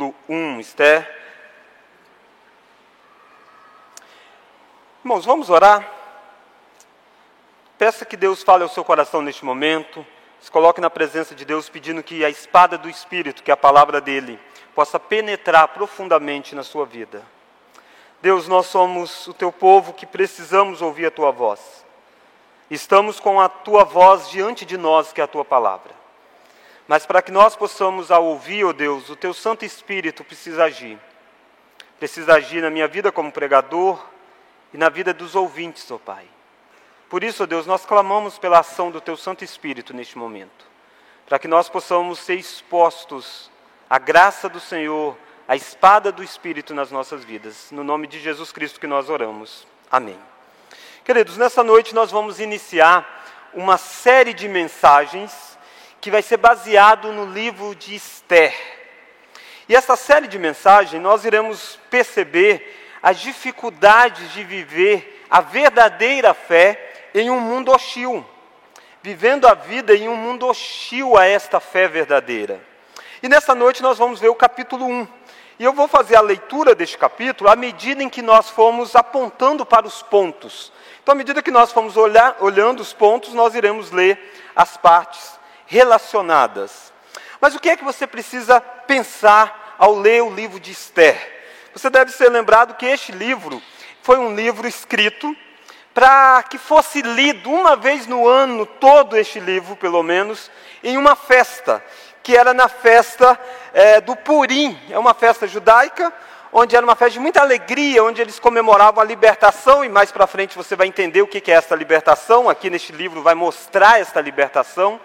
capítulo 1, Esther. Irmãos, vamos orar? Peça que Deus fale ao seu coração neste momento. Se coloque na presença de Deus pedindo que a espada do Espírito, que é a palavra dele, possa penetrar profundamente na sua vida. Deus, nós somos o teu povo que precisamos ouvir a tua voz. Estamos com a tua voz diante de nós, que é a tua palavra. Mas para que nós possamos, ao ouvir, ó oh Deus, o teu Santo Espírito precisa agir. Precisa agir na minha vida como pregador e na vida dos ouvintes, ó oh Pai. Por isso, ó oh Deus, nós clamamos pela ação do teu Santo Espírito neste momento. Para que nós possamos ser expostos à graça do Senhor a espada do Espírito nas nossas vidas. No nome de Jesus Cristo que nós oramos. Amém. Queridos, nessa noite nós vamos iniciar uma série de mensagens que vai ser baseado no livro de Esther. E essa série de mensagens nós iremos perceber as dificuldades de viver a verdadeira fé em um mundo hostil. Vivendo a vida em um mundo hostil a esta fé verdadeira. E nessa noite nós vamos ver o capítulo 1 e eu vou fazer a leitura deste capítulo à medida em que nós formos apontando para os pontos. Então, à medida que nós formos olhar, olhando os pontos, nós iremos ler as partes relacionadas. Mas o que é que você precisa pensar ao ler o livro de Esther? Você deve ser lembrado que este livro foi um livro escrito para que fosse lido uma vez no ano, todo este livro, pelo menos, em uma festa que era na festa é, do Purim, é uma festa judaica, onde era uma festa de muita alegria, onde eles comemoravam a libertação, e mais para frente você vai entender o que é esta libertação, aqui neste livro vai mostrar esta libertação.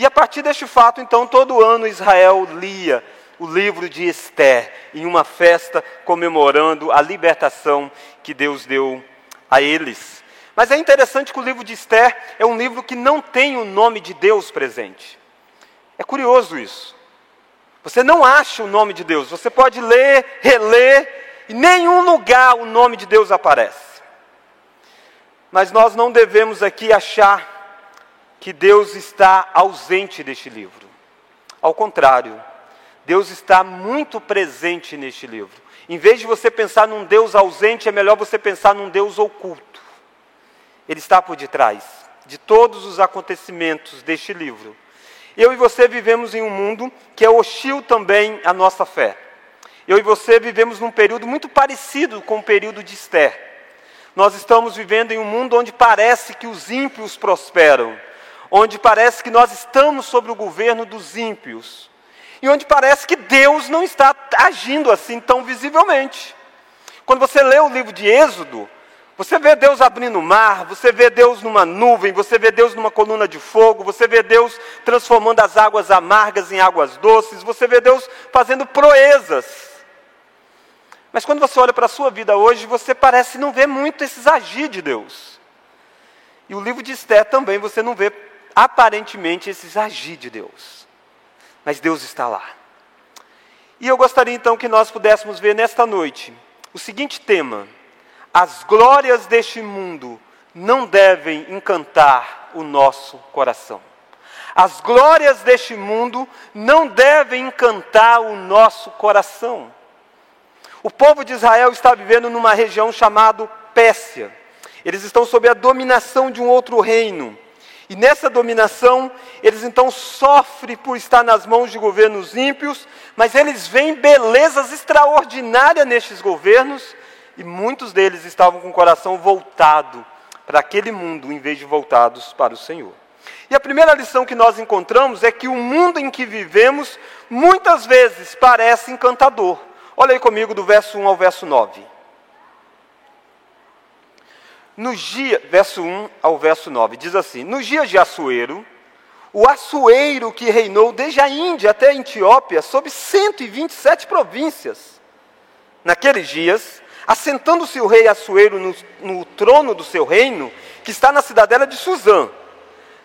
E a partir deste fato, então, todo ano Israel lia o livro de Esther, em uma festa comemorando a libertação que Deus deu a eles. Mas é interessante que o livro de Esther é um livro que não tem o nome de Deus presente. É curioso isso. Você não acha o nome de Deus. Você pode ler, reler, em nenhum lugar o nome de Deus aparece. Mas nós não devemos aqui achar que Deus está ausente deste livro. Ao contrário, Deus está muito presente neste livro. Em vez de você pensar num Deus ausente, é melhor você pensar num Deus oculto. Ele está por detrás de todos os acontecimentos deste livro. Eu e você vivemos em um mundo que é hostil também à nossa fé. Eu e você vivemos num período muito parecido com o período de Esther. Nós estamos vivendo em um mundo onde parece que os ímpios prosperam, onde parece que nós estamos sob o governo dos ímpios, e onde parece que Deus não está agindo assim tão visivelmente. Quando você lê o livro de Êxodo, você vê Deus abrindo o mar, você vê Deus numa nuvem, você vê Deus numa coluna de fogo, você vê Deus transformando as águas amargas em águas doces, você vê Deus fazendo proezas. Mas quando você olha para a sua vida hoje, você parece não ver muito esses agir de Deus. E o livro de Esther também você não vê aparentemente esses agir de Deus. Mas Deus está lá. E eu gostaria então que nós pudéssemos ver nesta noite o seguinte tema as glórias deste mundo não devem encantar o nosso coração. As glórias deste mundo não devem encantar o nosso coração. O povo de Israel está vivendo numa região chamada Pérsia. Eles estão sob a dominação de um outro reino. E nessa dominação, eles então sofrem por estar nas mãos de governos ímpios, mas eles veem belezas extraordinárias nestes governos e muitos deles estavam com o coração voltado para aquele mundo, em vez de voltados para o Senhor. E a primeira lição que nós encontramos é que o mundo em que vivemos muitas vezes parece encantador. Olha aí comigo do verso 1 ao verso 9. No verso 1 ao verso 9, diz assim: Nos dias de Assuero, o Assuero que reinou desde a Índia até a Etiópia, sob 127 províncias. Naqueles dias, assentando-se o rei Assuero no, no trono do seu reino, que está na cidadela de Suzã.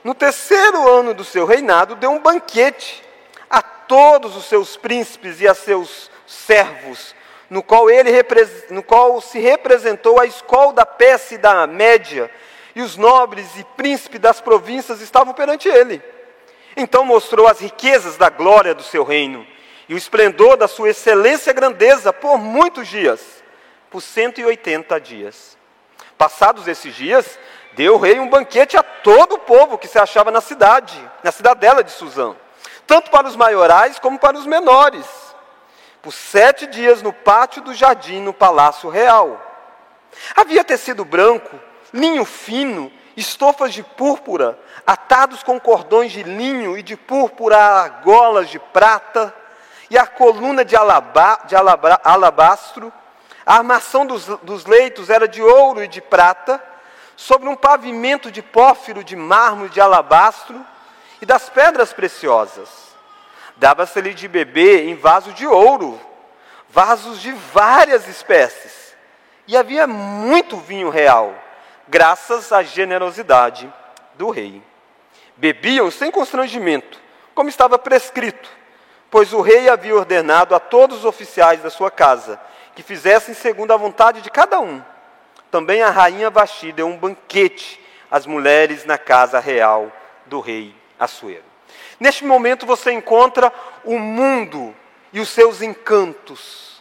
No terceiro ano do seu reinado, deu um banquete a todos os seus príncipes e a seus servos, no qual, ele, no qual se representou a escola da Pérsia e da Média, e os nobres e príncipes das províncias estavam perante ele. Então mostrou as riquezas da glória do seu reino e o esplendor da sua excelência e grandeza por muitos dias, por 180 dias. Passados esses dias, deu o rei um banquete a todo o povo que se achava na cidade, na cidadela de Suzã, tanto para os maiorais como para os menores, por sete dias no pátio do jardim no palácio real. Havia tecido branco, linho fino, estofas de púrpura, atados com cordões de linho e de púrpura argolas de prata, e a coluna de, alaba, de alabra, alabastro. A armação dos, dos leitos era de ouro e de prata, sobre um pavimento de pófiro de mármore de alabastro e das pedras preciosas. Dava-se-lhe de beber em vaso de ouro, vasos de várias espécies. E havia muito vinho real, graças à generosidade do rei. Bebiam sem constrangimento, como estava prescrito, pois o rei havia ordenado a todos os oficiais da sua casa que fizessem segundo a vontade de cada um. Também a rainha Vasti deu um banquete às mulheres na casa real do rei Assuero. Neste momento você encontra o mundo e os seus encantos.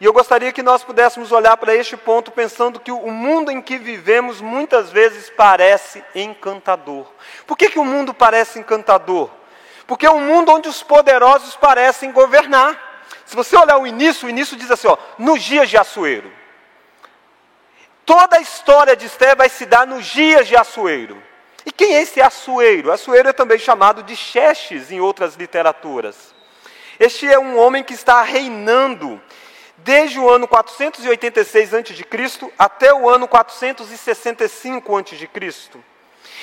E eu gostaria que nós pudéssemos olhar para este ponto pensando que o mundo em que vivemos muitas vezes parece encantador. Por que, que o mundo parece encantador? Porque é um mundo onde os poderosos parecem governar. Se você olhar o início, o início diz assim, ó, nos dias de Assuero. Toda a história de Esther vai se dar nos dias de Assuero. E quem é esse Assuero? Assuero é também chamado de Xerxes em outras literaturas. Este é um homem que está reinando desde o ano 486 a.C. até o ano 465 a.C.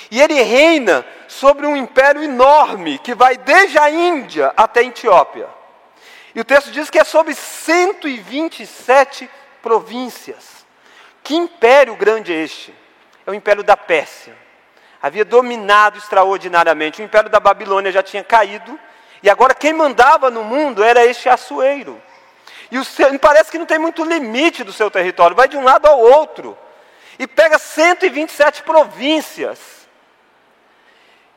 E ele reina sobre um império enorme que vai desde a Índia até a Etiópia. E o texto diz que é sobre 127 províncias. Que império grande é este? É o império da Pérsia. Havia dominado extraordinariamente. O império da Babilônia já tinha caído. E agora quem mandava no mundo era este Assuero. E seu, parece que não tem muito limite do seu território, vai de um lado ao outro. E pega 127 províncias.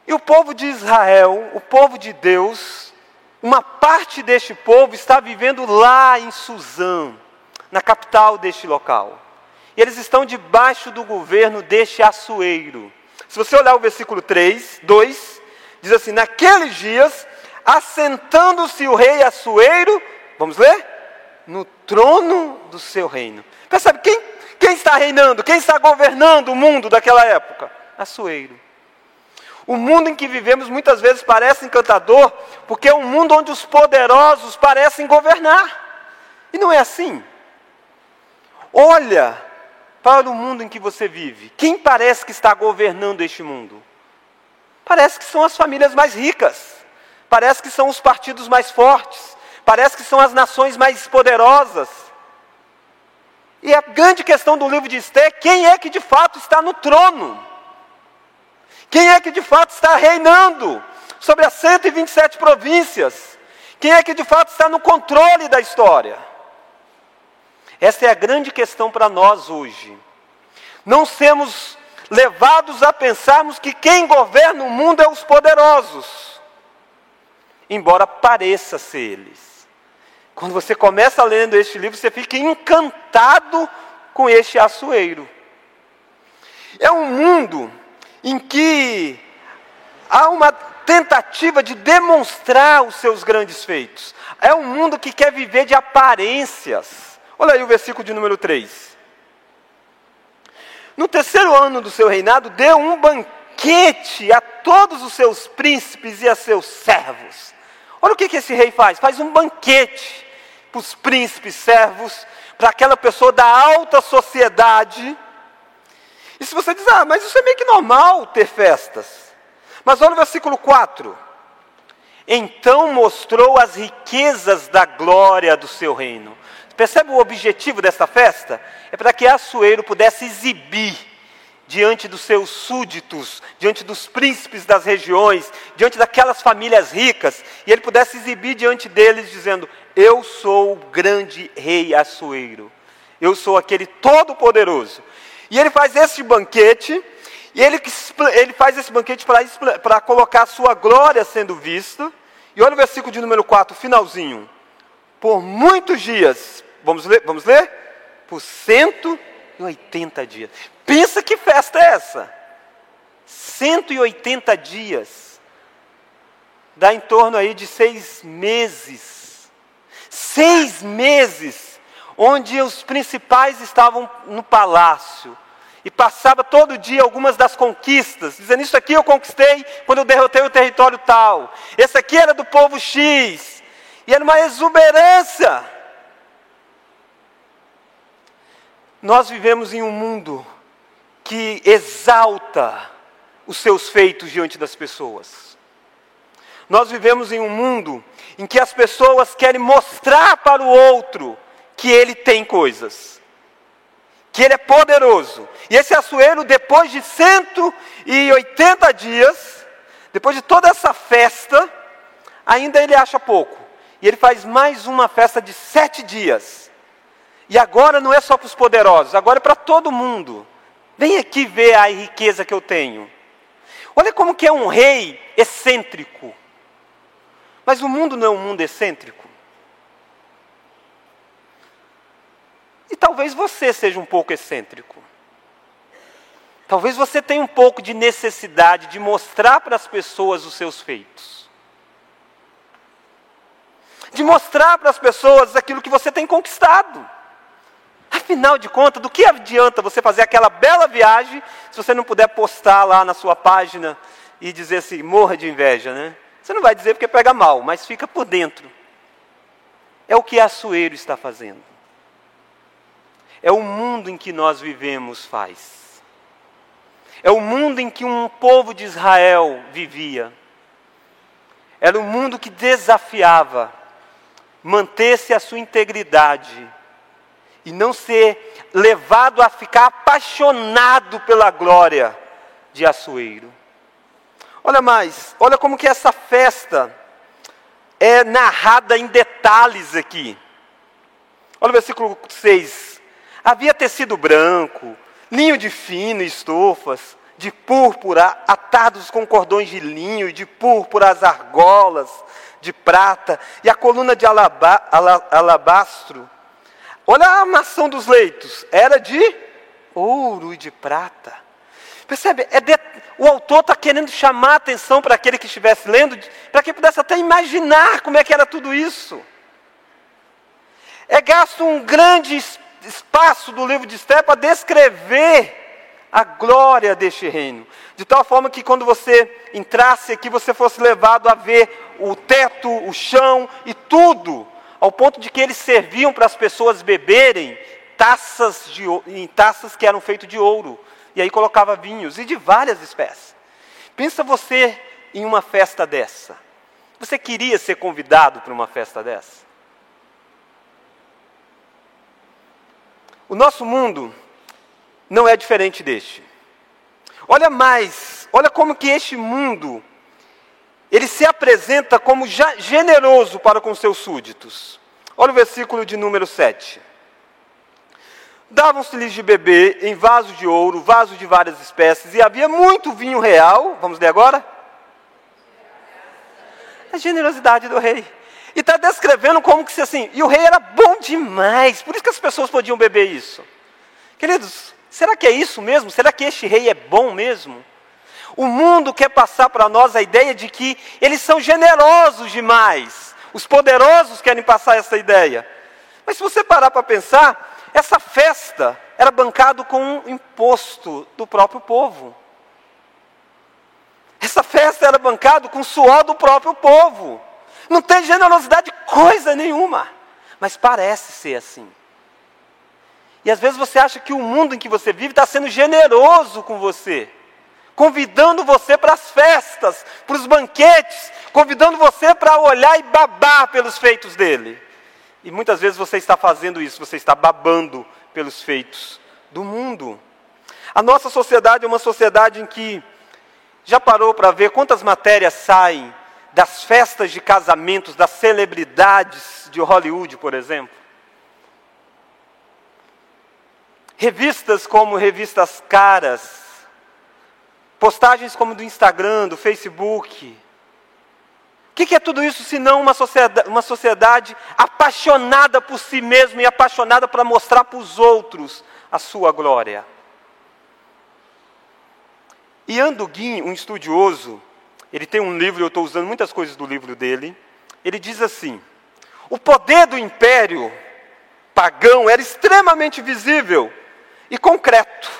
E o povo de Israel, o povo de Deus, uma parte deste povo está vivendo lá em Suzã, na capital deste local. E eles estão debaixo do governo deste Assueiro. Se você olhar o versículo 3, 2, diz assim: Naqueles dias, assentando-se o rei Assueiro, vamos ler? No trono do seu reino. Percebe quem, quem está reinando? Quem está governando o mundo daquela época? Assueiro. O mundo em que vivemos muitas vezes parece encantador, porque é um mundo onde os poderosos parecem governar. E não é assim. Olha para o mundo em que você vive. Quem parece que está governando este mundo? Parece que são as famílias mais ricas. Parece que são os partidos mais fortes. Parece que são as nações mais poderosas. E a grande questão do livro de Esther, quem é que de fato está no trono? Quem é que de fato está reinando sobre as 127 províncias? Quem é que de fato está no controle da história? Essa é a grande questão para nós hoje. Não sermos levados a pensarmos que quem governa o mundo é os poderosos, embora pareça ser eles. Quando você começa lendo este livro, você fica encantado com este açoeiro. É um mundo em que há uma tentativa de demonstrar os seus grandes feitos. É um mundo que quer viver de aparências. Olha aí o versículo de número 3. No terceiro ano do seu reinado, deu um banquete a todos os seus príncipes e a seus servos. Olha o que, que esse rei faz: faz um banquete para os príncipes, servos, para aquela pessoa da alta sociedade e se você diz, ah, mas isso é meio que normal ter festas. Mas olha o versículo 4. Então mostrou as riquezas da glória do seu reino. Percebe o objetivo dessa festa? É para que Assuero pudesse exibir diante dos seus súditos, diante dos príncipes das regiões, diante daquelas famílias ricas, e ele pudesse exibir diante deles, dizendo: Eu sou o grande rei Assuero, eu sou aquele todo-poderoso. E ele faz esse banquete, e ele, ele faz esse banquete para colocar a sua glória sendo vista. E olha o versículo de número 4, finalzinho. por muitos dias. Vamos ler? Vamos ler? Por 180 dias. Pensa que festa é essa? 180 dias. Dá em torno aí de seis meses. Seis meses, onde os principais estavam no palácio e passava todo dia algumas das conquistas, dizendo: Isso aqui eu conquistei quando eu derrotei o território tal, esse aqui era do povo X, e era uma exuberância. Nós vivemos em um mundo que exalta os seus feitos diante das pessoas. Nós vivemos em um mundo em que as pessoas querem mostrar para o outro que ele tem coisas que ele é poderoso. E esse Açoeiro, depois de 180 dias, depois de toda essa festa, ainda ele acha pouco. E ele faz mais uma festa de sete dias. E agora não é só para os poderosos, agora é para todo mundo. Vem aqui ver a riqueza que eu tenho. Olha como que é um rei excêntrico. Mas o mundo não é um mundo excêntrico. E talvez você seja um pouco excêntrico. Talvez você tenha um pouco de necessidade de mostrar para as pessoas os seus feitos. De mostrar para as pessoas aquilo que você tem conquistado. Afinal de contas, do que adianta você fazer aquela bela viagem se você não puder postar lá na sua página e dizer assim, morra de inveja, né? Você não vai dizer porque pega mal, mas fica por dentro. É o que Açoeiro está fazendo é o mundo em que nós vivemos faz. É o mundo em que um povo de Israel vivia. Era o um mundo que desafiava manter-se a sua integridade e não ser levado a ficar apaixonado pela glória de Açoeiro. Olha mais, olha como que essa festa é narrada em detalhes aqui. Olha o versículo 6. Havia tecido branco, linho de fino e estofas, de púrpura atados com cordões de linho, e de púrpura as argolas de prata, e a coluna de alaba, alabastro. Olha a armação dos leitos, era de ouro e de prata. Percebe? É de, o autor está querendo chamar a atenção para aquele que estivesse lendo, para que pudesse até imaginar como é que era tudo isso. É gasto um grande espaço do livro de Esther para descrever a glória deste reino. De tal forma que quando você entrasse aqui, você fosse levado a ver o teto, o chão e tudo, ao ponto de que eles serviam para as pessoas beberem taças de, em taças que eram feitas de ouro. E aí colocava vinhos e de várias espécies. Pensa você em uma festa dessa. Você queria ser convidado para uma festa dessa? O nosso mundo não é diferente deste. Olha mais, olha como que este mundo ele se apresenta como generoso para com seus súditos. Olha o versículo de número 7. Davam-se-lhes de beber em vasos de ouro, vasos de várias espécies, e havia muito vinho real. Vamos ler agora? A generosidade do rei. E está descrevendo como que se assim, e o rei era bom demais, por isso que as pessoas podiam beber isso. Queridos, será que é isso mesmo? Será que este rei é bom mesmo? O mundo quer passar para nós a ideia de que eles são generosos demais. Os poderosos querem passar essa ideia. Mas se você parar para pensar, essa festa era bancado com um imposto do próprio povo. Essa festa era bancado com o suor do próprio povo. Não tem generosidade coisa nenhuma. Mas parece ser assim. E às vezes você acha que o mundo em que você vive está sendo generoso com você, convidando você para as festas, para os banquetes, convidando você para olhar e babar pelos feitos dele. E muitas vezes você está fazendo isso, você está babando pelos feitos do mundo. A nossa sociedade é uma sociedade em que já parou para ver quantas matérias saem das festas de casamentos das celebridades de Hollywood, por exemplo. Revistas como revistas caras, postagens como do Instagram, do Facebook, O que, é tudo isso senão uma sociedade, uma sociedade apaixonada por si mesma e apaixonada para mostrar para os outros a sua glória? Ian Dugin, um estudioso, ele tem um livro, eu estou usando muitas coisas do livro dele. Ele diz assim: o poder do império pagão era extremamente visível e concreto.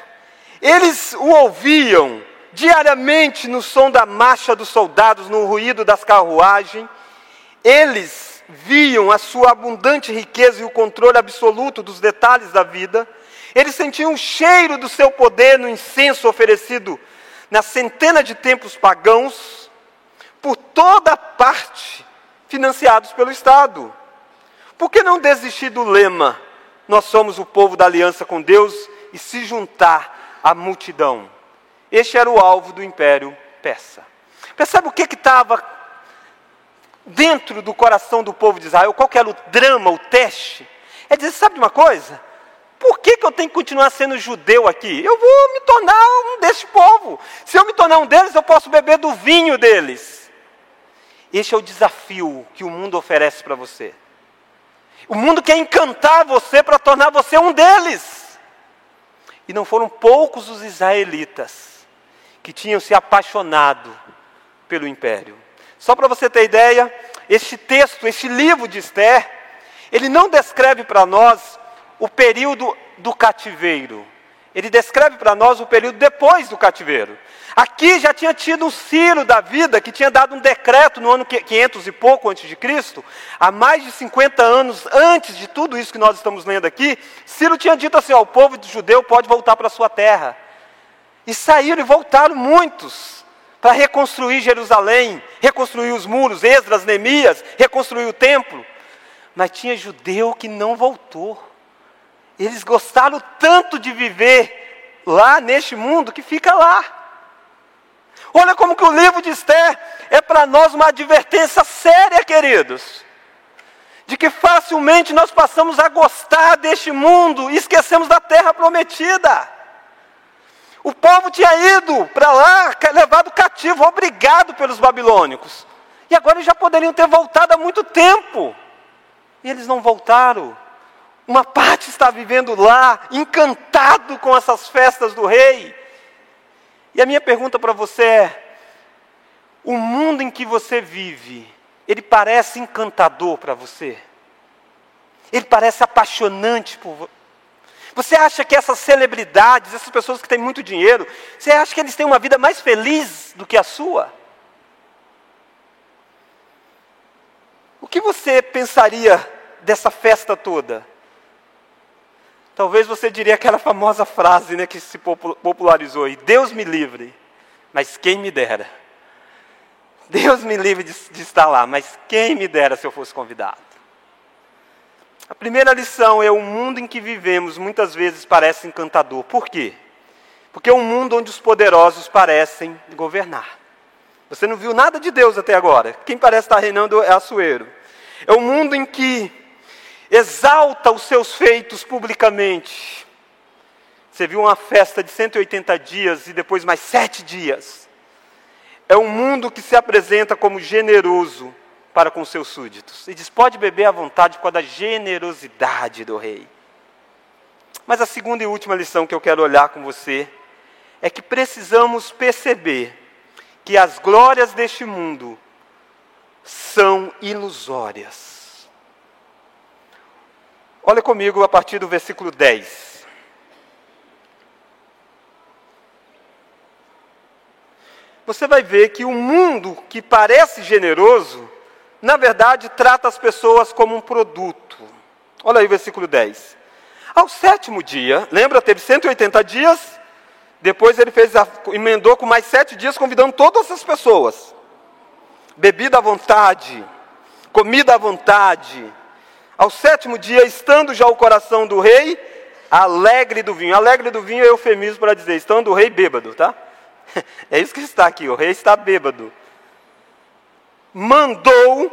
Eles o ouviam diariamente no som da marcha dos soldados, no ruído das carruagens. Eles viam a sua abundante riqueza e o controle absoluto dos detalhes da vida. Eles sentiam o cheiro do seu poder no incenso oferecido nas centenas de templos pagãos, por toda parte, financiados pelo Estado. Por que não desistir do lema, nós somos o povo da aliança com Deus, e se juntar à multidão? Este era o alvo do Império Persa. Percebe o que estava dentro do coração do povo de Israel? Qual era o drama, o teste? É dizer, sabe de uma coisa? Por que, que eu tenho que continuar sendo judeu aqui? Eu vou me tornar um deste povo. Se eu me tornar um deles, eu posso beber do vinho deles. Este é o desafio que o mundo oferece para você. O mundo quer encantar você para tornar você um deles. E não foram poucos os israelitas que tinham se apaixonado pelo império. Só para você ter ideia, este texto, este livro de Esther, ele não descreve para nós o período do cativeiro. Ele descreve para nós o período depois do cativeiro. Aqui já tinha tido um Ciro da vida que tinha dado um decreto no ano 500 e pouco antes de Cristo, há mais de 50 anos antes de tudo isso que nós estamos lendo aqui. Ciro tinha dito assim: ó, o povo judeu pode voltar para sua terra. E saíram e voltaram muitos para reconstruir Jerusalém, reconstruir os muros, Esdras, Neemias, reconstruir o templo. Mas tinha judeu que não voltou. Eles gostaram tanto de viver lá neste mundo que fica lá. Olha como que o livro de Esther é para nós uma advertência séria, queridos. De que facilmente nós passamos a gostar deste mundo e esquecemos da terra prometida. O povo tinha ido para lá, levado cativo, obrigado pelos babilônicos. E agora eles já poderiam ter voltado há muito tempo. E eles não voltaram. Uma parte está vivendo lá, encantado com essas festas do rei. E a minha pergunta para você é: o mundo em que você vive, ele parece encantador para você? Ele parece apaixonante por você? Acha que essas celebridades, essas pessoas que têm muito dinheiro, você acha que eles têm uma vida mais feliz do que a sua? O que você pensaria dessa festa toda? Talvez você diria aquela famosa frase né, que se popularizou aí: Deus me livre, mas quem me dera. Deus me livre de, de estar lá, mas quem me dera se eu fosse convidado. A primeira lição é o mundo em que vivemos muitas vezes parece encantador. Por quê? Porque é um mundo onde os poderosos parecem governar. Você não viu nada de Deus até agora. Quem parece estar reinando é Açoeiro. É um mundo em que exalta os seus feitos publicamente. Você viu uma festa de 180 dias e depois mais sete dias. É um mundo que se apresenta como generoso para com seus súditos. E diz: pode beber à vontade por causa da generosidade do rei. Mas a segunda e última lição que eu quero olhar com você é que precisamos perceber que as glórias deste mundo são ilusórias. Olha comigo a partir do versículo 10. Você vai ver que o mundo que parece generoso, na verdade, trata as pessoas como um produto. Olha aí o versículo 10. Ao sétimo dia, lembra, teve 180 dias, depois ele fez a, emendou com mais sete dias, convidando todas as pessoas. Bebida à vontade, comida à vontade, ao sétimo dia, estando já o coração do rei alegre do vinho. Alegre do vinho é eufemismo para dizer, estando o rei bêbado, tá? É isso que está aqui, o rei está bêbado. Mandou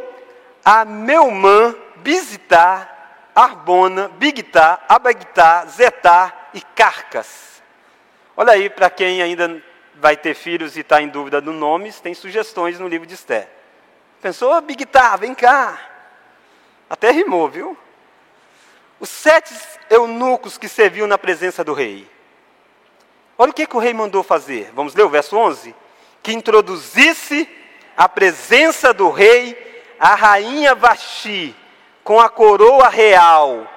a Meumã visitar Arbona, Bigtá, Abagtá, Zetá e Carcas. Olha aí, para quem ainda vai ter filhos e está em dúvida do nomes, tem sugestões no livro de Esther. Pensou, Bigtar, vem cá. Até rimou, viu? Os sete eunucos que serviam na presença do rei. Olha o que, que o rei mandou fazer. Vamos ler o verso 11? Que introduzisse a presença do rei a rainha Vaxi com a coroa real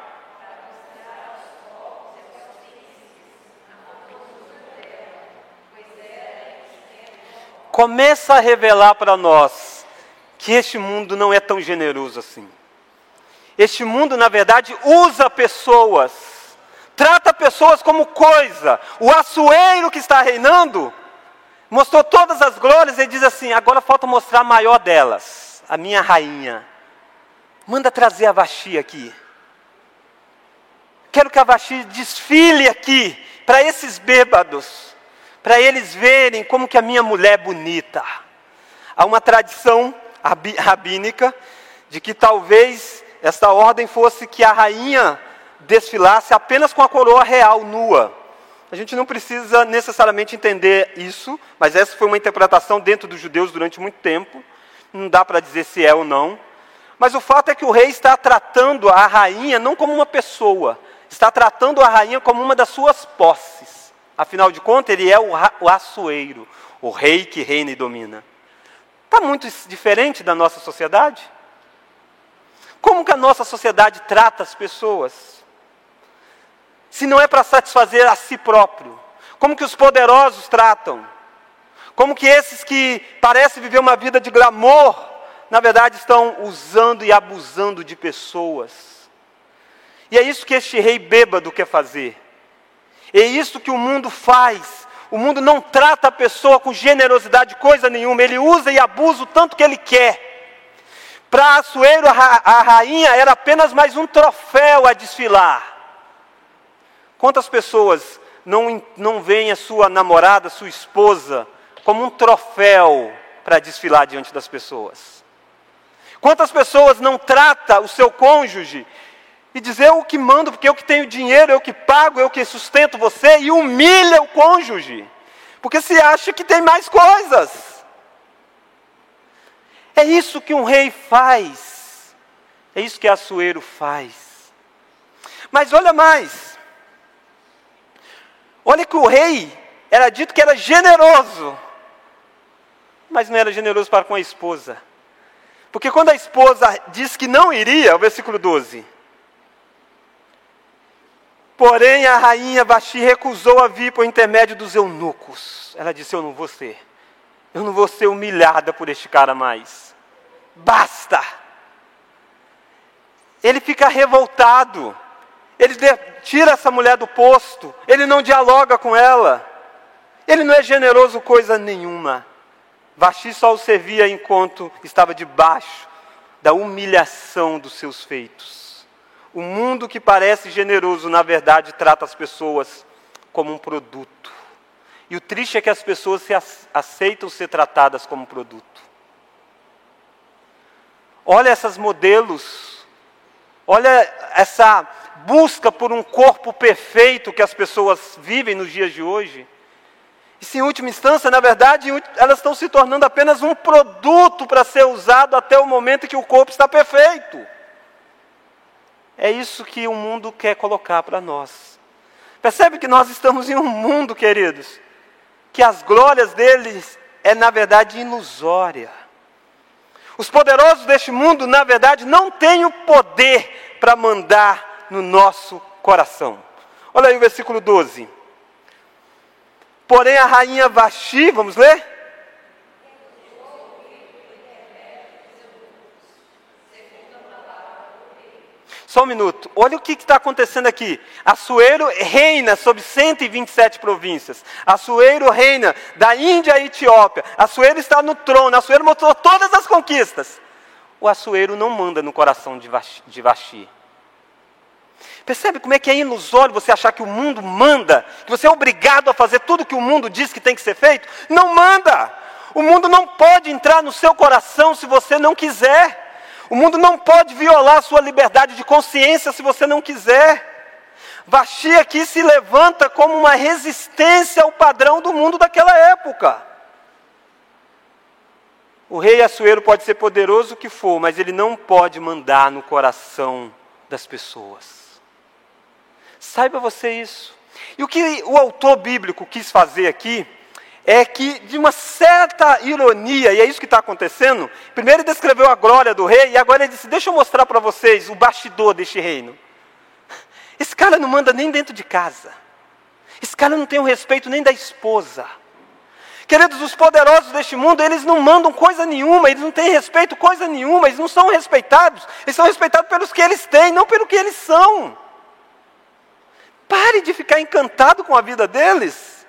começa a revelar para nós que este mundo não é tão generoso assim. Este mundo, na verdade, usa pessoas, trata pessoas como coisa. O açoeiro que está reinando mostrou todas as glórias e diz assim: agora falta mostrar a maior delas, a minha rainha. Manda trazer a Vaxi aqui. Quero que a Vaxi desfile aqui para esses bêbados para eles verem como que a minha mulher é bonita. Há uma tradição rabínica de que talvez esta ordem fosse que a rainha desfilasse apenas com a coroa real nua. A gente não precisa necessariamente entender isso, mas essa foi uma interpretação dentro dos judeus durante muito tempo. Não dá para dizer se é ou não. Mas o fato é que o rei está tratando a rainha não como uma pessoa, está tratando a rainha como uma das suas posses. Afinal de contas, ele é o, o açoeiro, o rei que reina e domina. Está muito diferente da nossa sociedade? Como que a nossa sociedade trata as pessoas? Se não é para satisfazer a si próprio. Como que os poderosos tratam? Como que esses que parecem viver uma vida de glamour, na verdade estão usando e abusando de pessoas? E é isso que este rei bêbado quer fazer. É isso que o mundo faz. O mundo não trata a pessoa com generosidade, coisa nenhuma. Ele usa e abusa o tanto que ele quer. Para Açoeiro, a rainha era apenas mais um troféu a desfilar. Quantas pessoas não, não veem a sua namorada, sua esposa, como um troféu para desfilar diante das pessoas? Quantas pessoas não trata o seu cônjuge e dizer eu que mando, porque eu que tenho dinheiro, eu que pago, eu que sustento você, e humilha o cônjuge, porque se acha que tem mais coisas. É isso que um rei faz, é isso que Açoeiro faz. Mas olha mais, olha que o rei era dito que era generoso, mas não era generoso para com a esposa. Porque quando a esposa diz que não iria, o versículo 12, Porém, a rainha Vaxi recusou a vir por intermédio dos eunucos. Ela disse: Eu não vou ser. Eu não vou ser humilhada por este cara mais. Basta. Ele fica revoltado. Ele tira essa mulher do posto. Ele não dialoga com ela. Ele não é generoso coisa nenhuma. Vaxi só o servia enquanto estava debaixo da humilhação dos seus feitos. O mundo que parece generoso, na verdade, trata as pessoas como um produto. E o triste é que as pessoas se aceitam ser tratadas como produto. Olha esses modelos, olha essa busca por um corpo perfeito que as pessoas vivem nos dias de hoje. E se em última instância, na verdade, elas estão se tornando apenas um produto para ser usado até o momento que o corpo está perfeito. É isso que o mundo quer colocar para nós. Percebe que nós estamos em um mundo, queridos, que as glórias deles é na verdade ilusória. Os poderosos deste mundo, na verdade, não têm o poder para mandar no nosso coração. Olha aí o versículo 12. Porém a rainha Vaxi, vamos ler? Só um minuto. Olha o que está acontecendo aqui. Assuero reina sobre 127 províncias. Assuero reina da Índia à Etiópia. Assuero está no trono. Assuero mostrou todas as conquistas. O Assuero não manda no coração de Vaxi. Percebe como é que é ilusório você achar que o mundo manda, que você é obrigado a fazer tudo que o mundo diz que tem que ser feito? Não manda! O mundo não pode entrar no seu coração se você não quiser. O mundo não pode violar a sua liberdade de consciência se você não quiser. Vaxi aqui se levanta como uma resistência ao padrão do mundo daquela época. O rei Assuero pode ser poderoso o que for, mas ele não pode mandar no coração das pessoas. Saiba você isso. E o que o autor bíblico quis fazer aqui é que, de uma certa ironia, e é isso que está acontecendo, primeiro ele descreveu a glória do rei, e agora ele disse: Deixa eu mostrar para vocês o bastidor deste reino. Esse cara não manda nem dentro de casa, esse cara não tem o respeito nem da esposa. Queridos, os poderosos deste mundo, eles não mandam coisa nenhuma, eles não têm respeito coisa nenhuma, eles não são respeitados, eles são respeitados pelos que eles têm, não pelo que eles são. Pare de ficar encantado com a vida deles.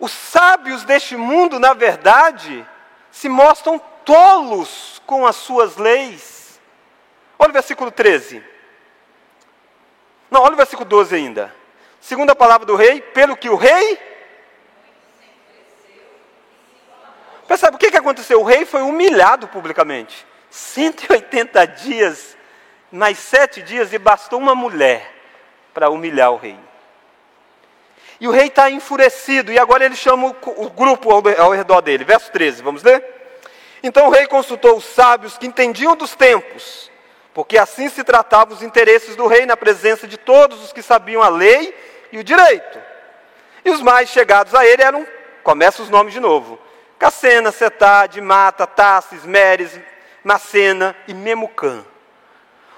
Os sábios deste mundo, na verdade, se mostram tolos com as suas leis. Olha o versículo 13. Não, olha o versículo 12 ainda. Segunda palavra do rei, pelo que o rei Percebe o que, que aconteceu? O rei foi humilhado publicamente. 180 dias, mais sete dias, e bastou uma mulher para humilhar o rei. E o rei está enfurecido, e agora ele chama o, grupo ao, redor dele. Verso 13, vamos ler? Então o rei consultou os sábios que entendiam dos tempos, porque assim se tratavam os interesses do rei na presença de todos os que sabiam a lei e o direito. E os mais chegados a ele eram, começa os nomes de novo: Cacena, Setade, Mata, Tassis, Meres, Macena e Memucã.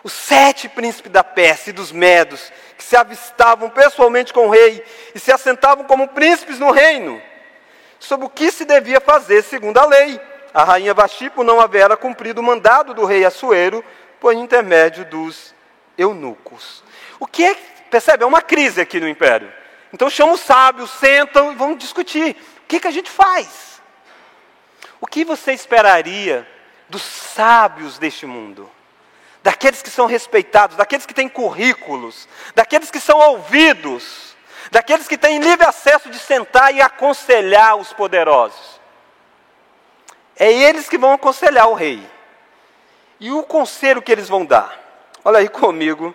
Os sete príncipes da Pérsia e dos Medos, que se avistavam pessoalmente com o rei e se assentavam como príncipes no reino, sobre o que se devia fazer segundo a lei. A rainha Vasti, por não haver cumprido o mandado do rei Assuero, por intermédio dos eunucos. O que é, percebe, é uma crise aqui no império. Então chama os sábios, sentam e vão discutir. O que, que a gente faz? O que você esperaria dos sábios deste mundo? Daqueles que são respeitados, daqueles que têm currículos, daqueles que são ouvidos, daqueles que têm livre acesso de sentar e aconselhar os poderosos. É eles que vão aconselhar o rei. E o conselho que eles vão dar? Olha aí comigo,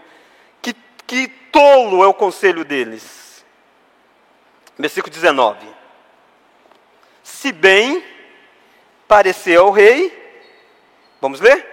que, que tolo é o conselho deles. Versículo 19. Se bem parecer ao rei. Vamos ler?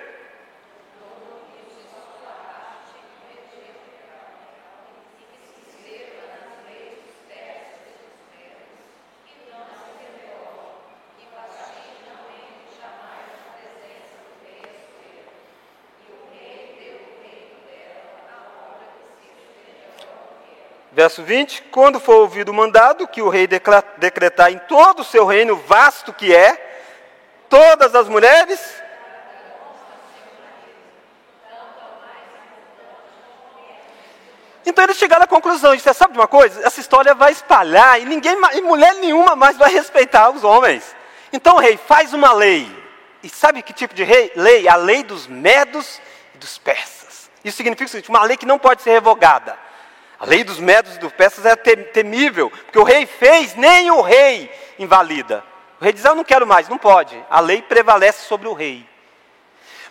Verso 20: Quando for ouvido o mandado que o rei decretar em todo o seu reino vasto que é, todas as mulheres? Então eles chegaram à conclusão, você sabe de uma coisa? Essa história vai espalhar e ninguém, e mulher nenhuma mais vai respeitar os homens. Então, rei, faz uma lei. E sabe que tipo de rei? lei? A lei dos medos e dos persas. Isso significa o seguinte, uma lei que não pode ser revogada. A lei dos medos e dos persas é temível, porque o rei fez, nem o rei invalida. O rei diz: Eu não quero mais, não pode. A lei prevalece sobre o rei.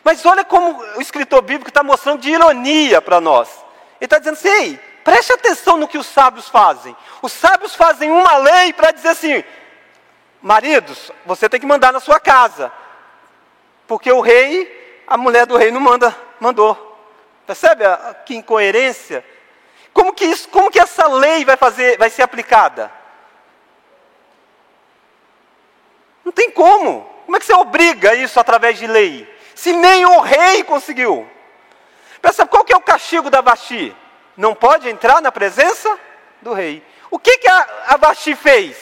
Mas olha como o escritor bíblico está mostrando de ironia para nós. Ele está dizendo assim: Ei, preste atenção no que os sábios fazem. Os sábios fazem uma lei para dizer assim: Maridos, você tem que mandar na sua casa. Porque o rei, a mulher do rei não manda, mandou. Percebe a, que incoerência? Como que, isso, como que essa lei vai, fazer, vai ser aplicada? Não tem como. Como é que você obriga isso através de lei? Se nem o rei conseguiu. Pensa, qual que é o castigo da Vasti? Não pode entrar na presença do rei. O que, que a, a Vasti fez?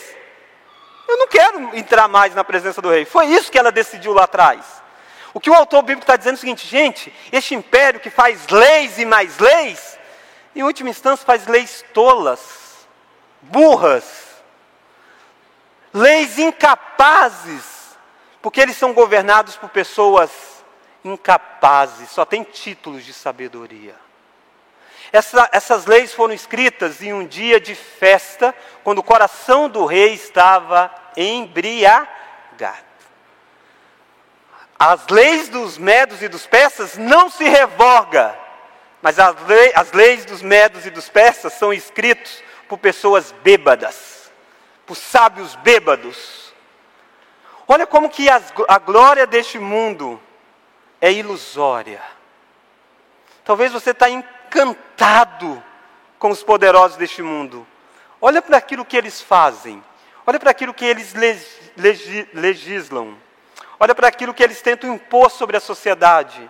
Eu não quero entrar mais na presença do rei. Foi isso que ela decidiu lá atrás. O que o autor bíblico está dizendo é o seguinte, gente, este império que faz leis e mais leis, em última instância faz leis tolas, burras, leis incapazes, porque eles são governados por pessoas incapazes, só têm títulos de sabedoria. Essa, essas leis foram escritas em um dia de festa, quando o coração do rei estava embriagado. As leis dos medos e dos persas não se revoga, mas as, lei, as leis dos medos e dos persas são escritas por pessoas bêbadas por sábios bêbados. Olha como que as, a glória deste mundo é ilusória. Talvez você está encantado com os poderosos deste mundo. Olha para aquilo que eles fazem. Olha para aquilo que eles legislam. Olha para aquilo que eles tentam impor sobre a sociedade.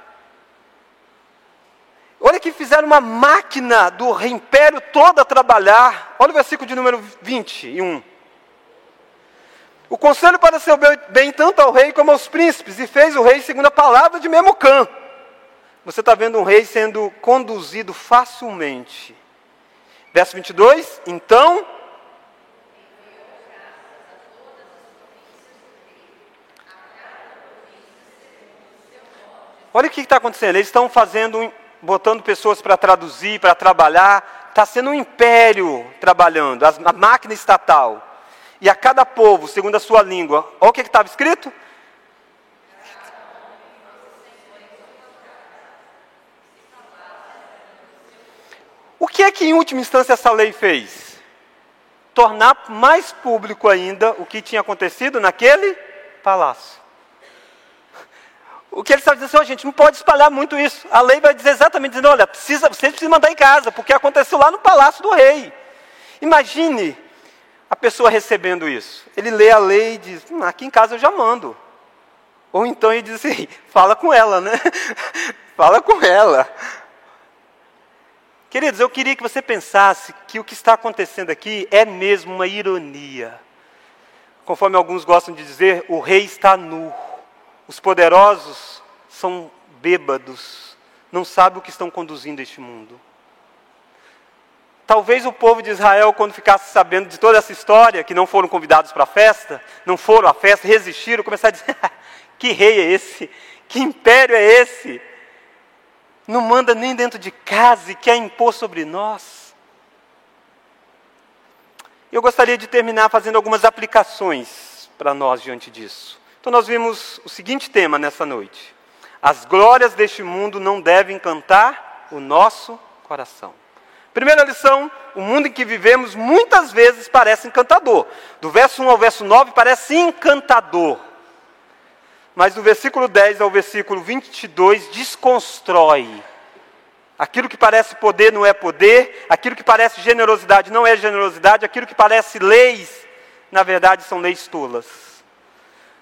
Olha que fizeram uma máquina do império todo a trabalhar. Olha o versículo de número 21. O conselho para seu bem tanto ao rei como aos príncipes, e fez o rei segundo a palavra de Memucã. Você está vendo um rei sendo conduzido facilmente. Verso 22, então. Olha o que está acontecendo. Eles estão fazendo, botando pessoas para traduzir, para trabalhar. Está sendo um império trabalhando, a máquina estatal. E a cada povo, segundo a sua língua. Olha o que estava escrito. O que é que, em última instância, essa lei fez? Tornar mais público ainda o que tinha acontecido naquele palácio. O que ele está dizendo assim, oh, gente, não pode espalhar muito isso. A lei vai dizer exatamente, dizendo, olha, precisa, você precisa mandar em casa, porque aconteceu lá no palácio do rei. Imagine a pessoa recebendo isso. Ele lê a lei e diz, hum, aqui em casa eu já mando. Ou então ele diz assim, fala com ela, né? fala com ela. Queridos, eu queria que você pensasse que o que está acontecendo aqui é mesmo uma ironia. Conforme alguns gostam de dizer, o rei está nu. Os poderosos são bêbados, não sabem o que estão conduzindo este mundo. Talvez o povo de Israel, quando ficasse sabendo de toda essa história, que não foram convidados para a festa, não foram à festa, resistiram, começar a dizer: que rei é esse? Que império é esse? Não manda nem dentro de casa e quer impor sobre nós. Eu gostaria de terminar fazendo algumas aplicações para nós diante disso. Então, nós vimos o seguinte tema nessa noite: As glórias deste mundo não devem encantar o nosso coração. Primeira lição: o mundo em que vivemos muitas vezes parece encantador. Do verso 1 ao verso 9 parece encantador. Mas do versículo 10 ao versículo 22 desconstrói. Aquilo que parece poder não é poder, aquilo que parece generosidade não é generosidade, aquilo que parece leis, na verdade são leis tolas.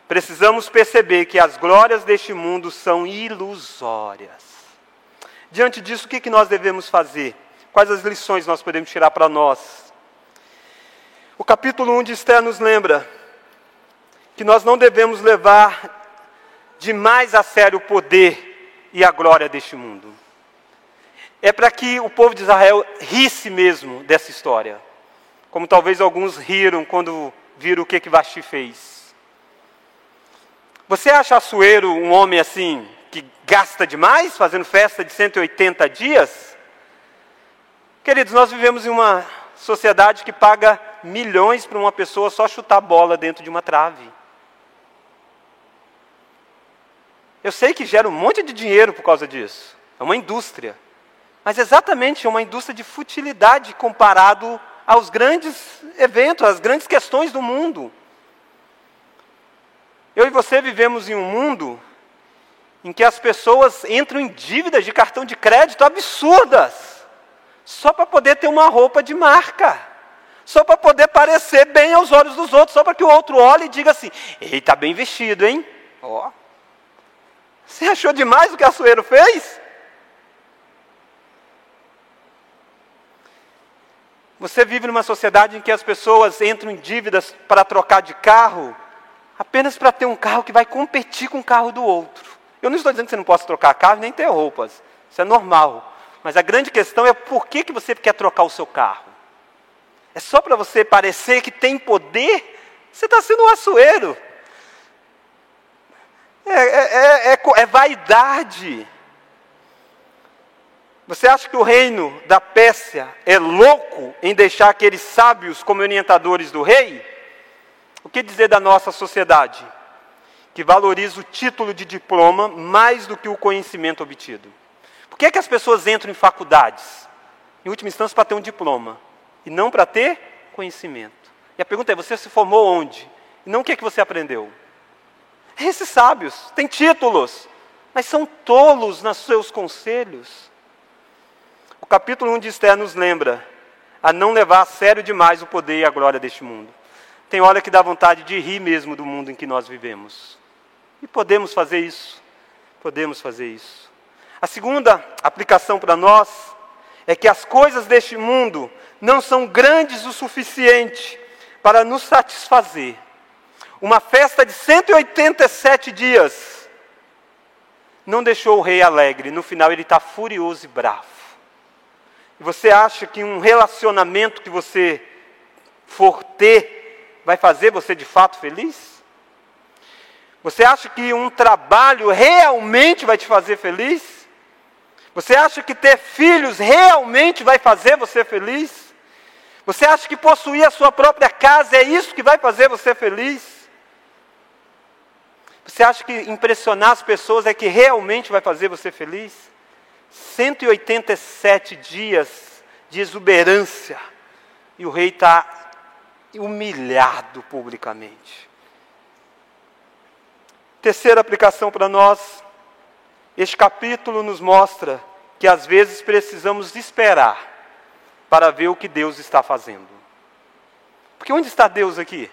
Precisamos perceber que as glórias deste mundo são ilusórias. Diante disso, o que nós devemos fazer? Quais as lições nós podemos tirar para nós? O capítulo 1 de Esther nos lembra que nós não devemos levar demais a sério o poder e a glória deste mundo. É para que o povo de Israel risse mesmo dessa história, como talvez alguns riram quando viram o que que Vasti fez. Você acha Açoeiro um homem assim que gasta demais, fazendo festa de 180 dias? Queridos, nós vivemos em uma sociedade que paga milhões para uma pessoa só chutar bola dentro de uma trave. Eu sei que gera um monte de dinheiro por causa disso. É uma indústria. Mas exatamente é uma indústria de futilidade comparado aos grandes eventos, às grandes questões do mundo. Eu e você vivemos em um mundo em que as pessoas entram em dívidas de cartão de crédito absurdas só para poder ter uma roupa de marca, só para poder parecer bem aos olhos dos outros, só para que o outro olhe e diga assim: ele está bem vestido, hein? Ó. Você achou demais o que a Sueiro fez? Você vive numa sociedade em que as pessoas entram em dívidas para trocar de carro, apenas para ter um carro que vai competir com o carro do outro. Eu não estou dizendo que você não possa trocar carro nem ter roupas, isso é normal. Mas a grande questão é por que, que você quer trocar o seu carro? É só para você parecer que tem poder? Você está sendo um açoeiro. É, é, é, é, vaidade. Você acha que o reino da Pérsia é louco em deixar aqueles sábios como orientadores do rei? O que dizer da nossa sociedade? Que valoriza o título de diploma mais do que o conhecimento obtido. Por que, é que as pessoas entram em faculdades? Em última instância, para ter um diploma. E não para ter conhecimento. E a pergunta é: você se formou onde? E não o que, é que você aprendeu? Esses sábios têm títulos, mas são tolos nos seus conselhos. O capítulo 1 de Esther nos lembra a não levar a sério demais o poder e a glória deste mundo. Tem hora que dá vontade de rir mesmo do mundo em que nós vivemos. E podemos fazer isso. Podemos fazer isso. A segunda aplicação para nós é que as coisas deste mundo não são grandes o suficiente para nos satisfazer. Uma festa de 187 dias não deixou o rei alegre, no final ele está furioso e bravo. E você acha que um relacionamento que você for ter vai fazer você de fato feliz? Você acha que um trabalho realmente vai te fazer feliz? Você acha que ter filhos realmente vai fazer você feliz? Você acha que possuir a sua própria casa é isso que vai fazer você feliz? Você acha que impressionar as pessoas é que realmente vai fazer você feliz? 187 dias de exuberância e o rei está humilhado publicamente. Terceira aplicação para nós, este capítulo nos mostra que às vezes precisamos esperar para ver o que Deus está fazendo. Porque onde está Deus aqui?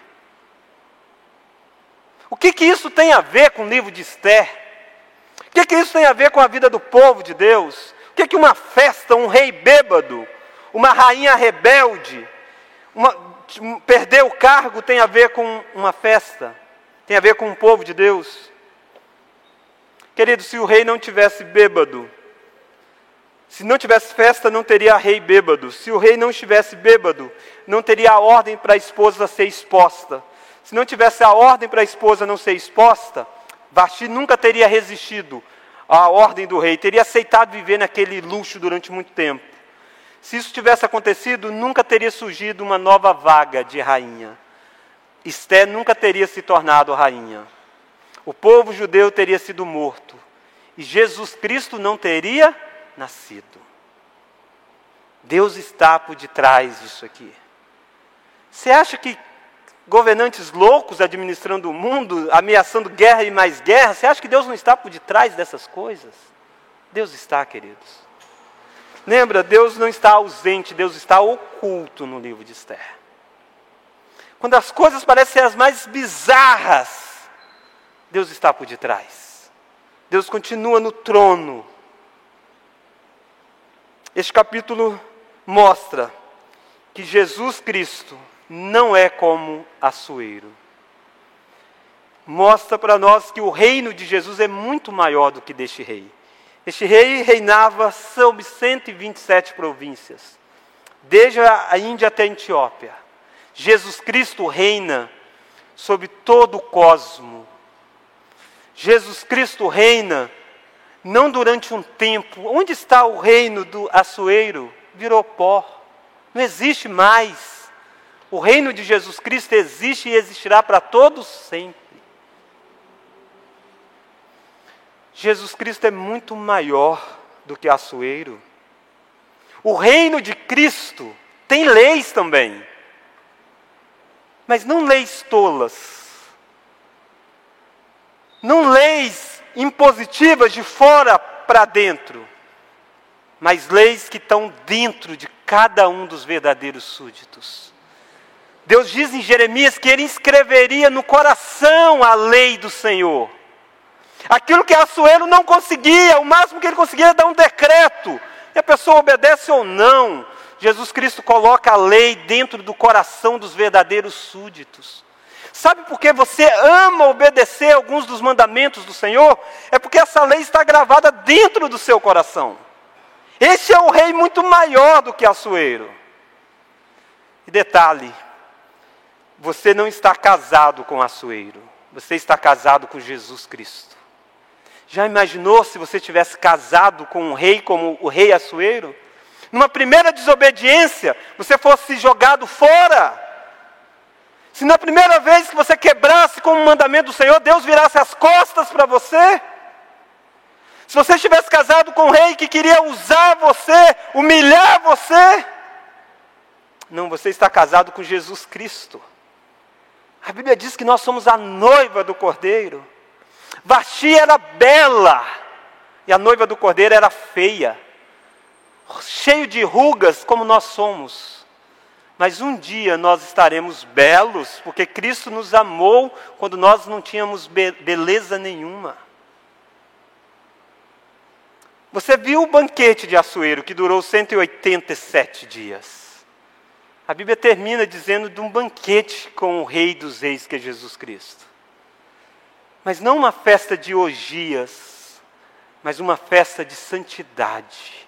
O que, que isso tem a ver com o livro de Esther? O que, que isso tem a ver com a vida do povo de Deus? O que, que uma festa, um rei bêbado, uma rainha rebelde, uma, perder o cargo tem a ver com uma festa? Tem a ver com o povo de Deus? Querido, se o rei não tivesse bêbado, se não tivesse festa, não teria rei bêbado. Se o rei não estivesse bêbado, não teria a ordem para a esposa ser exposta. Se não tivesse a ordem para a esposa não ser exposta, Vasti nunca teria resistido à ordem do rei, teria aceitado viver naquele luxo durante muito tempo. Se isso tivesse acontecido, nunca teria surgido uma nova vaga de rainha. Esté nunca teria se tornado rainha. O povo judeu teria sido morto. E Jesus Cristo não teria nascido. Deus está por detrás disso aqui. Você acha que governantes loucos administrando o mundo, ameaçando guerra e mais guerra. Você acha que Deus não está por detrás dessas coisas? Deus está, queridos. Lembra, Deus não está ausente, Deus está oculto no livro de Esther. Quando as coisas parecem as mais bizarras, Deus está por detrás. Deus continua no trono. Este capítulo mostra que Jesus Cristo não é como Açoeiro. Mostra para nós que o reino de Jesus é muito maior do que deste rei. Este rei reinava sobre 127 províncias, desde a Índia até a Etiópia. Jesus Cristo reina sobre todo o cosmo. Jesus Cristo reina não durante um tempo. Onde está o reino do Açoeiro? Virou pó. Não existe mais. O reino de Jesus Cristo existe e existirá para todos sempre. Jesus Cristo é muito maior do que Açoeiro. O reino de Cristo tem leis também, mas não leis tolas, não leis impositivas de fora para dentro, mas leis que estão dentro de cada um dos verdadeiros súditos. Deus diz em Jeremias que ele escreveria no coração a lei do Senhor. Aquilo que Assuero não conseguia, o máximo que ele conseguia era dar um decreto. E a pessoa obedece ou não. Jesus Cristo coloca a lei dentro do coração dos verdadeiros súditos. Sabe por que você ama obedecer alguns dos mandamentos do Senhor? É porque essa lei está gravada dentro do seu coração. Esse é o rei muito maior do que Assuero. E detalhe, você não está casado com Açoeiro, você está casado com Jesus Cristo. Já imaginou se você tivesse casado com um rei como o rei Açoeiro? Numa primeira desobediência, você fosse jogado fora. Se na primeira vez que você quebrasse com o mandamento do Senhor, Deus virasse as costas para você. Se você estivesse casado com um rei que queria usar você, humilhar você. Não, você está casado com Jesus Cristo. A Bíblia diz que nós somos a noiva do Cordeiro. Vasti era bela e a noiva do cordeiro era feia, cheio de rugas como nós somos. Mas um dia nós estaremos belos, porque Cristo nos amou quando nós não tínhamos be beleza nenhuma. Você viu o banquete de Assuero que durou 187 dias. A Bíblia termina dizendo de um banquete com o Rei dos Reis, que é Jesus Cristo. Mas não uma festa de orgias, mas uma festa de santidade.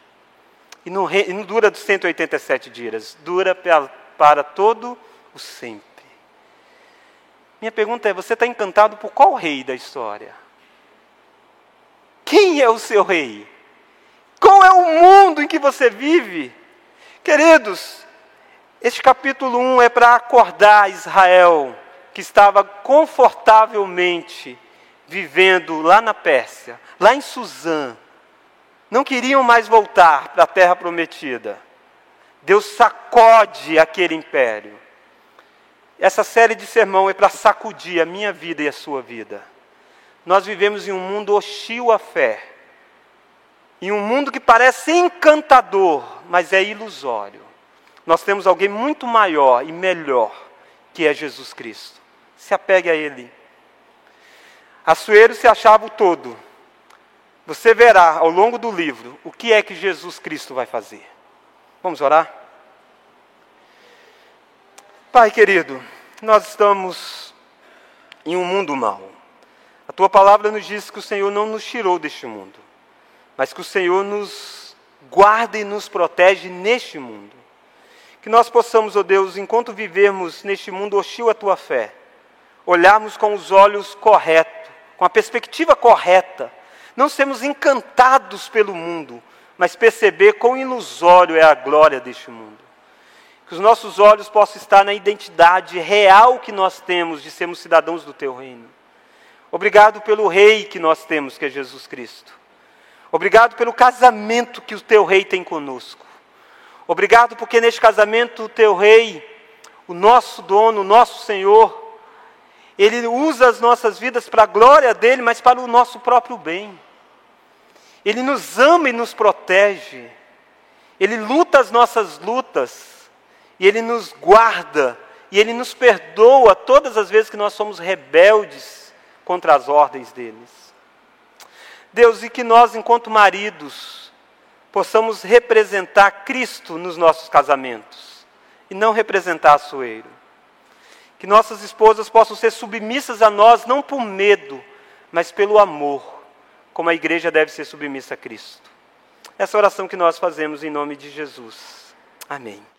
E não, e não dura dos 187 dias, dura para, para todo o sempre. Minha pergunta é: você está encantado por qual rei da história? Quem é o seu rei? Qual é o mundo em que você vive? Queridos, este capítulo 1 é para acordar Israel, que estava confortavelmente vivendo lá na Pérsia, lá em Suzã. Não queriam mais voltar para a terra prometida. Deus sacode aquele império. Essa série de sermão é para sacudir a minha vida e a sua vida. Nós vivemos em um mundo hostil à fé em um mundo que parece encantador, mas é ilusório. Nós temos alguém muito maior e melhor, que é Jesus Cristo. Se apegue a Ele. Açoeiro se achava o todo. Você verá ao longo do livro o que é que Jesus Cristo vai fazer. Vamos orar? Pai querido, nós estamos em um mundo mau. A tua palavra nos diz que o Senhor não nos tirou deste mundo mas que o Senhor nos guarda e nos protege neste mundo. Que nós possamos, ó oh Deus, enquanto vivermos neste mundo hostil à tua fé, olharmos com os olhos corretos, com a perspectiva correta, não sermos encantados pelo mundo, mas perceber quão ilusório é a glória deste mundo. Que os nossos olhos possam estar na identidade real que nós temos de sermos cidadãos do teu reino. Obrigado pelo Rei que nós temos, que é Jesus Cristo. Obrigado pelo casamento que o teu rei tem conosco. Obrigado porque neste casamento o teu rei, o nosso dono, o nosso Senhor, ele usa as nossas vidas para a glória dele, mas para o nosso próprio bem. Ele nos ama e nos protege. Ele luta as nossas lutas. E ele nos guarda. E ele nos perdoa todas as vezes que nós somos rebeldes contra as ordens deles. Deus, e que nós, enquanto maridos, possamos representar Cristo nos nossos casamentos e não representar a Soeiro. Que nossas esposas possam ser submissas a nós, não por medo, mas pelo amor, como a igreja deve ser submissa a Cristo. Essa oração que nós fazemos em nome de Jesus. Amém.